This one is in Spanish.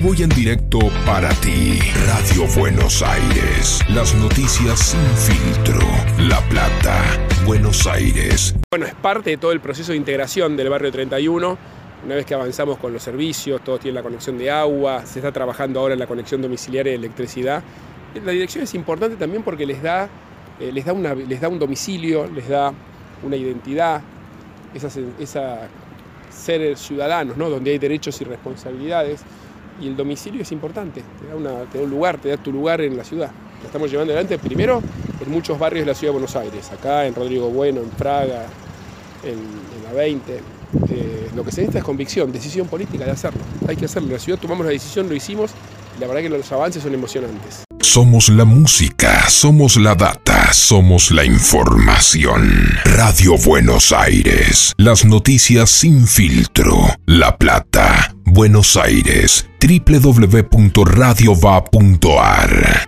vivo y en directo para ti. Radio Buenos Aires. Las noticias sin filtro. La Plata, Buenos Aires. Bueno, es parte de todo el proceso de integración del barrio 31. Una vez que avanzamos con los servicios, todos tienen la conexión de agua, se está trabajando ahora en la conexión domiciliaria de electricidad. La dirección es importante también porque les da, eh, les da, una, les da un domicilio, les da una identidad, esa, esa ser ciudadanos, ¿no? donde hay derechos y responsabilidades. Y el domicilio es importante, te da, un lugar, te da tu lugar en la ciudad. Lo estamos llevando adelante primero en muchos barrios de la ciudad de Buenos Aires, acá en Rodrigo Bueno, en Praga, en, en la 20. Eh, lo que se necesita es convicción, decisión política de hacerlo. Hay que hacerlo. En la ciudad tomamos la decisión, lo hicimos y la verdad que los avances son emocionantes. Somos la música, somos la data, somos la información. Radio Buenos Aires. Las noticias sin filtro. La Plata, Buenos Aires. www.radiova.ar